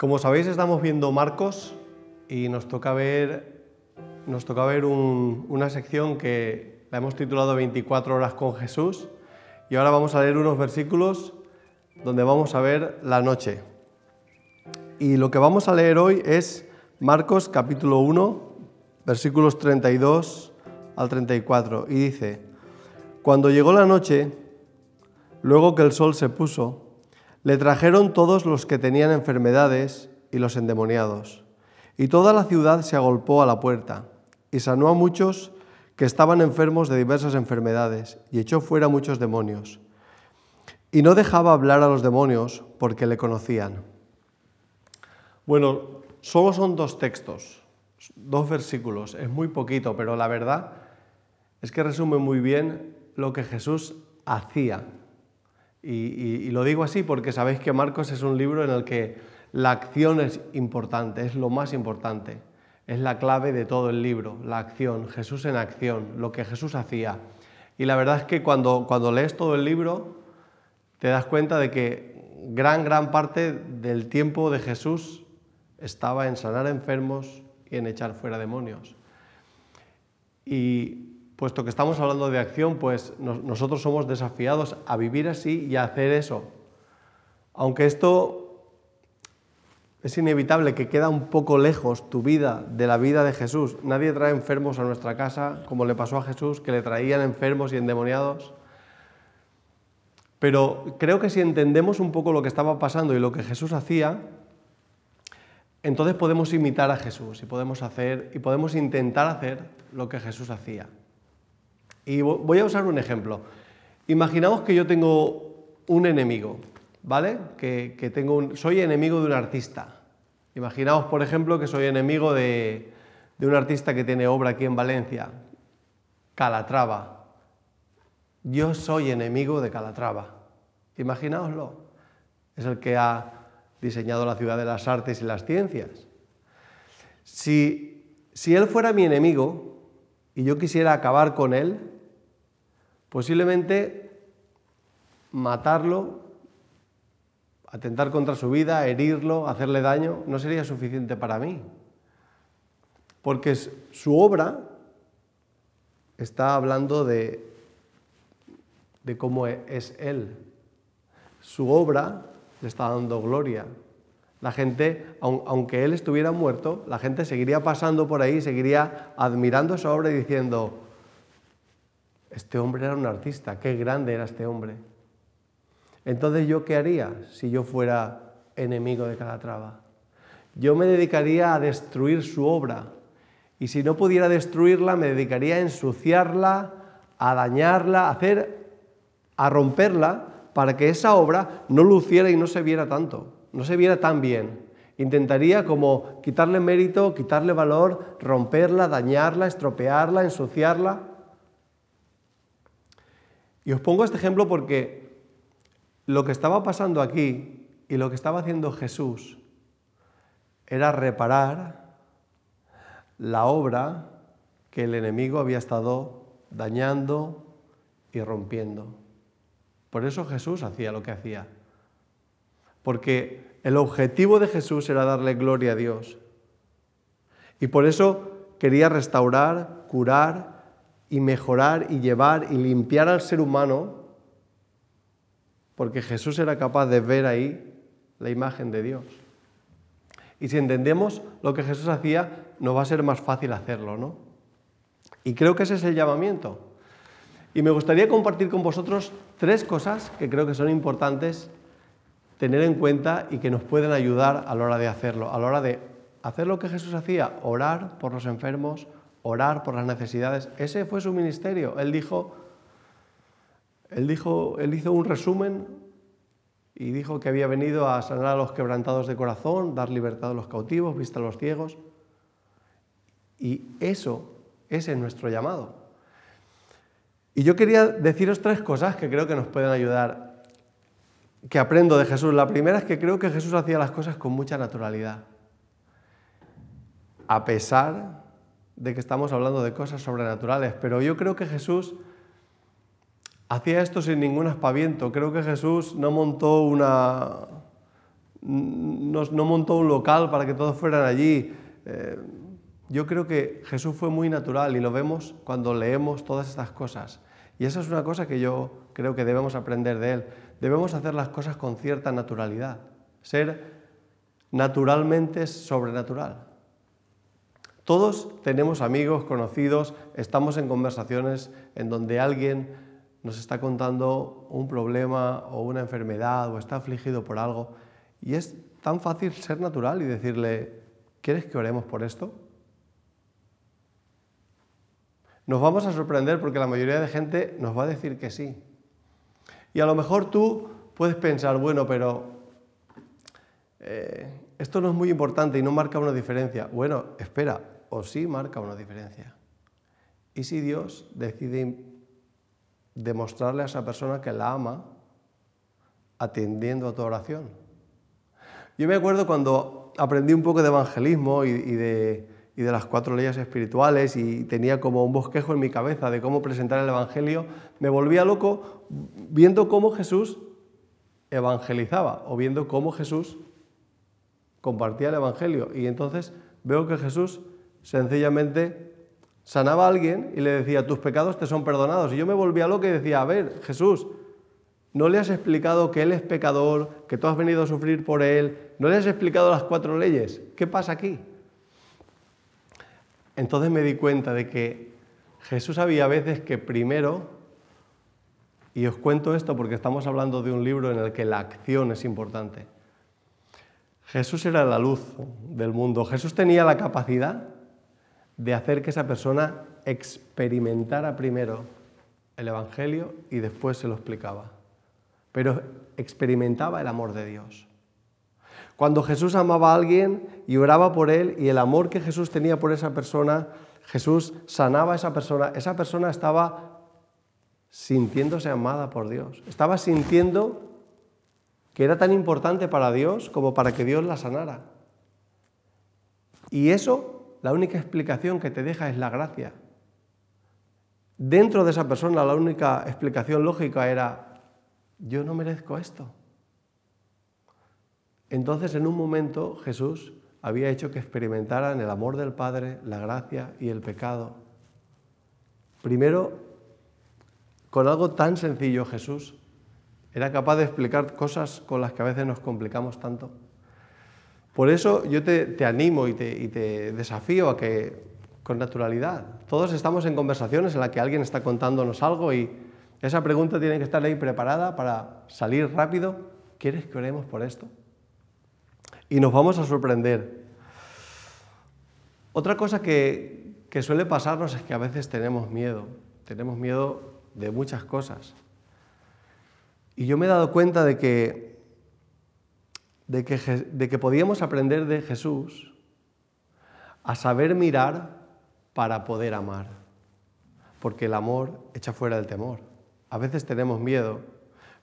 Como sabéis, estamos viendo Marcos y nos toca ver, nos toca ver una sección que la hemos titulado 24 horas con Jesús y ahora vamos a leer unos versículos donde vamos a ver la noche. Y lo que vamos a leer hoy es Marcos capítulo 1, versículos 32 al 34 y dice, Cuando llegó la noche, luego que el sol se puso, le trajeron todos los que tenían enfermedades y los endemoniados. Y toda la ciudad se agolpó a la puerta y sanó a muchos que estaban enfermos de diversas enfermedades y echó fuera muchos demonios. Y no dejaba hablar a los demonios porque le conocían. Bueno, solo son dos textos, dos versículos, es muy poquito, pero la verdad es que resume muy bien lo que Jesús hacía y, lo digo así porque sabéis que Marcos es un libro en el que la acción es importante, es lo más importante, es la clave de todo el libro, la acción, Jesús en acción, lo que Jesús hacía. Y la verdad es que cuando, cuando lees todo el libro te das cuenta de que gran, gran parte del tiempo de Jesús estaba en sanar enfermos y en echar fuera demonios. Y puesto que estamos hablando de acción, pues nosotros somos desafiados a vivir así y a hacer eso. Aunque esto es inevitable que queda un poco lejos tu vida de la vida de Jesús. Nadie trae enfermos a nuestra casa, como le pasó a Jesús, que le traían enfermos y endemoniados. Pero creo que si entendemos un poco lo que estaba pasando y lo que Jesús hacía, entonces podemos imitar a Jesús y podemos hacer y podemos intentar hacer lo que Jesús hacía. Y voy a usar un ejemplo. Imaginaos que yo tengo un enemigo, ¿vale? Que, tengo soy enemigo de un artista. Imaginaos, por ejemplo, que soy enemigo de, de un artista que tiene obra aquí en Valencia, Calatrava. Yo soy enemigo de Calatrava. Imaginaoslo. Es el que ha diseñado la ciudad de las artes y las ciencias. Si, si él fuera mi enemigo y yo quisiera acabar con él, Posiblemente matarlo, atentar contra su vida, herirlo, hacerle daño, no sería suficiente para mí. Porque su obra está hablando de, cómo e, es Él. Su obra le está dando gloria. La gente, aunque Él estuviera muerto, la gente seguiría pasando por ahí, seguiría admirando su obra y diciendo, este hombre era un artista, qué grande era este hombre. Entonces, ¿yo qué haría si yo fuera enemigo de Calatrava? Yo me dedicaría a destruir su obra. Y si no pudiera destruirla, me dedicaría a ensuciarla, a dañarla, a hacer, a romperla, para que esa obra no luciera y no se viera tanto, no se viera tan bien. Intentaría como quitarle mérito, quitarle valor, romperla, dañarla, estropearla, ensuciarla. Y os pongo este ejemplo porque lo que estaba pasando aquí y lo que estaba haciendo Jesús era reparar la obra que el enemigo había estado dañando y rompiendo. Por eso Jesús hacía lo que hacía. Porque el objetivo de Jesús era darle gloria a Dios. Y por eso quería restaurar, curar y mejorar y llevar y limpiar al ser humano, porque Jesús era capaz de ver ahí la imagen de Dios. Y si entendemos lo que Jesús hacía, nos va a ser más fácil hacerlo, ¿no? Y creo que ese es el llamamiento. Y me gustaría compartir con vosotros tres cosas que creo que son importantes tener en cuenta y que nos pueden ayudar a la hora de hacerlo, a la hora de hacer lo que Jesús hacía, orar por los enfermos, orar por las necesidades. Ese fue su ministerio. Él dijo, él dijo, él hizo un resumen y dijo que había venido a sanar a los quebrantados de corazón, dar libertad a los cautivos, vista a los ciegos. Y eso, ese es nuestro llamado. Y yo quería deciros tres cosas que creo que nos pueden ayudar, que aprendo de Jesús. La primera es que creo que Jesús hacía las cosas con mucha naturalidad. A pesar de que estamos hablando de cosas sobrenaturales, pero yo creo que Jesús hacía esto sin ningún aspaviento. Creo que Jesús no montó una, no, montó un local para que todos fueran allí. Eh, yo creo que Jesús fue muy natural y lo vemos cuando leemos todas estas cosas. Y eso es una cosa que yo creo que debemos aprender de Él. Debemos hacer las cosas con cierta naturalidad, ser naturalmente sobrenatural. Todos tenemos amigos, conocidos, estamos en conversaciones en donde alguien nos está contando un problema o una enfermedad o está afligido por algo y es tan fácil ser natural y decirle, ¿quieres que oremos por esto? Nos vamos a sorprender porque la mayoría de gente nos va a decir que sí. Y a lo mejor tú puedes pensar, bueno, pero eh, esto no es muy importante y no marca una diferencia. Bueno, espera, o sí marca una diferencia. ¿Y si Dios decide demostrarle a esa persona que la ama atendiendo a tu oración? Yo me acuerdo cuando aprendí un poco de evangelismo y, de, y de las cuatro leyes espirituales y tenía como un bosquejo en mi cabeza de cómo presentar el Evangelio, me volvía loco viendo cómo Jesús evangelizaba o viendo cómo Jesús compartía el Evangelio. Y entonces veo que Jesús sencillamente sanaba a alguien y le decía, tus pecados te son perdonados. Y yo me volvía loco y decía, a ver, Jesús, ¿no le has explicado que Él es pecador, que tú has venido a sufrir por Él? ¿No le has explicado las cuatro leyes? ¿Qué pasa aquí? Entonces me di cuenta de que Jesús había veces que primero, y os cuento esto porque estamos hablando de un libro en el que la acción es importante, Jesús era la luz del mundo. Jesús tenía la capacidad de hacer que esa persona experimentara primero el Evangelio y después se lo explicaba. Pero experimentaba el amor de Dios. Cuando Jesús amaba a alguien y oraba por él y el amor que Jesús tenía por esa persona, Jesús sanaba a esa persona, esa persona estaba sintiéndose amada por Dios, estaba sintiendo que era tan importante para Dios como para que Dios la sanara. Y eso, la única explicación que te deja es la gracia. Dentro de esa persona la única explicación lógica era, yo no merezco esto. Entonces en un momento Jesús había hecho que experimentaran el amor del Padre, la gracia y el pecado. Primero, con algo tan sencillo Jesús era capaz de explicar cosas con las que a veces nos complicamos tanto. Por eso yo te, animo y te, desafío a que con naturalidad, todos estamos en conversaciones en las que alguien está contándonos algo y esa pregunta tiene que estar ahí preparada para salir rápido. ¿Quieres que oremos por esto? Y nos vamos a sorprender. Otra cosa que, que suele pasarnos es que a veces tenemos miedo. Tenemos miedo de muchas cosas. Y yo me he dado cuenta de que, de que, de que podíamos aprender de Jesús a saber mirar para poder amar. Porque el amor echa fuera el temor. A veces tenemos miedo,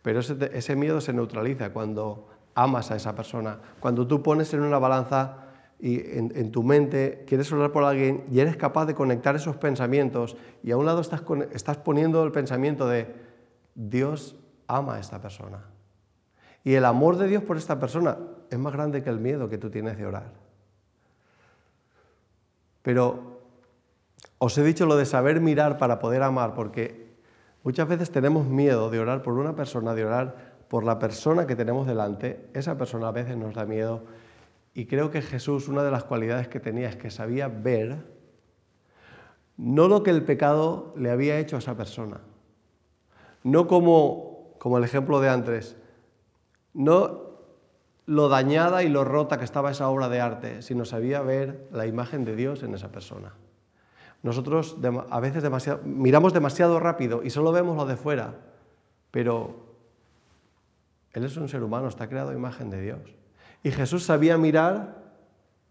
pero ese, miedo se neutraliza cuando amas a esa persona. Cuando tú pones en una balanza y en, en, tu mente quieres orar por alguien y eres capaz de conectar esos pensamientos y a un lado estás, estás poniendo el pensamiento de Dios ama a esta persona. Y el amor de Dios por esta persona es más grande que el miedo que tú tienes de orar. Pero os he dicho lo de saber mirar para poder amar, porque muchas veces tenemos miedo de orar por una persona, de orar por la persona que tenemos delante. Esa persona a veces nos da miedo. Y creo que Jesús, una de las cualidades que tenía es que sabía ver no lo que el pecado le había hecho a esa persona, no como como el ejemplo de antes, no lo dañada y lo rota que estaba esa obra de arte, sino sabía ver la imagen de Dios en esa persona. Nosotros a veces miramos demasiado rápido y solo vemos lo de fuera, pero Él es un ser humano, está creado imagen de Dios. Y Jesús sabía mirar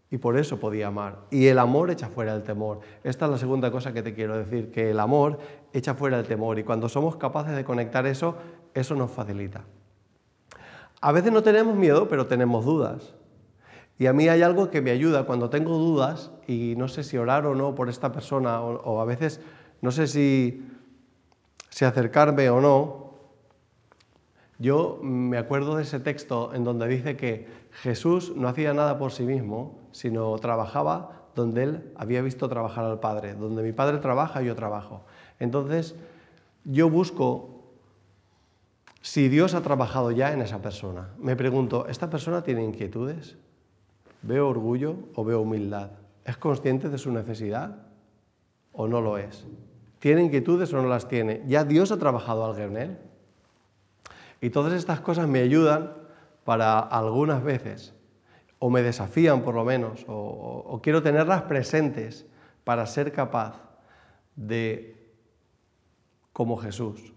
y por eso podía amar. Y el amor echa fuera el temor. Esta es la segunda cosa que te quiero decir, que el amor echa fuera el temor. Y cuando somos capaces de conectar eso, eso nos facilita. A veces no tenemos miedo, pero tenemos dudas. Y a mí hay algo que me ayuda cuando tengo dudas y no sé si orar o no por esta persona, o, a veces no sé si, si acercarme o no. Yo me acuerdo de ese texto en donde dice que Jesús no hacía nada por sí mismo, sino trabajaba donde él había visto trabajar al Padre. Donde mi Padre trabaja, yo trabajo. Entonces, yo busco si Dios ha trabajado ya en esa persona. Me pregunto, ¿esta persona tiene inquietudes? ¿Veo orgullo o veo humildad? ¿Es consciente de su necesidad o no lo es? ¿Tiene inquietudes o no las tiene? ¿Ya Dios ha trabajado algo en él? Y todas estas cosas me ayudan para algunas veces, o me desafían por lo menos, o, quiero tenerlas presentes para ser capaz de, como Jesús,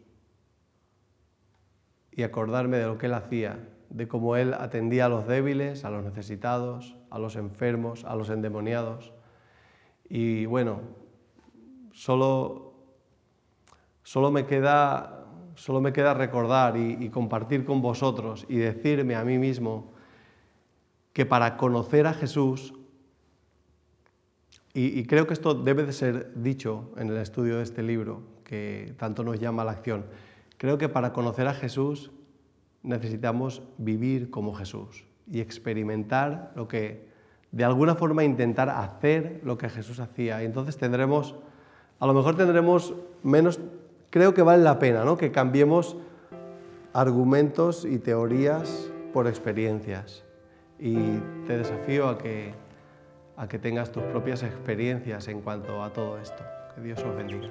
y acordarme de lo que Él hacía, de cómo Él atendía a los débiles, a los necesitados, a los enfermos, a los endemoniados. Y bueno, solo, solo me queda Solo me queda recordar y, compartir con vosotros y decirme a mí mismo que para conocer a Jesús, y, creo que esto debe de ser dicho en el estudio de este libro, que tanto nos llama a la acción, creo que para conocer a Jesús necesitamos vivir como Jesús y experimentar lo que, de alguna forma, intentar hacer lo que Jesús hacía. Y entonces tendremos, a lo mejor tendremos menos creo que vale la pena ¿no? que cambiemos argumentos y teorías por experiencias. Y te desafío a que, a que tengas tus propias experiencias en cuanto a todo esto. Que Dios os bendiga.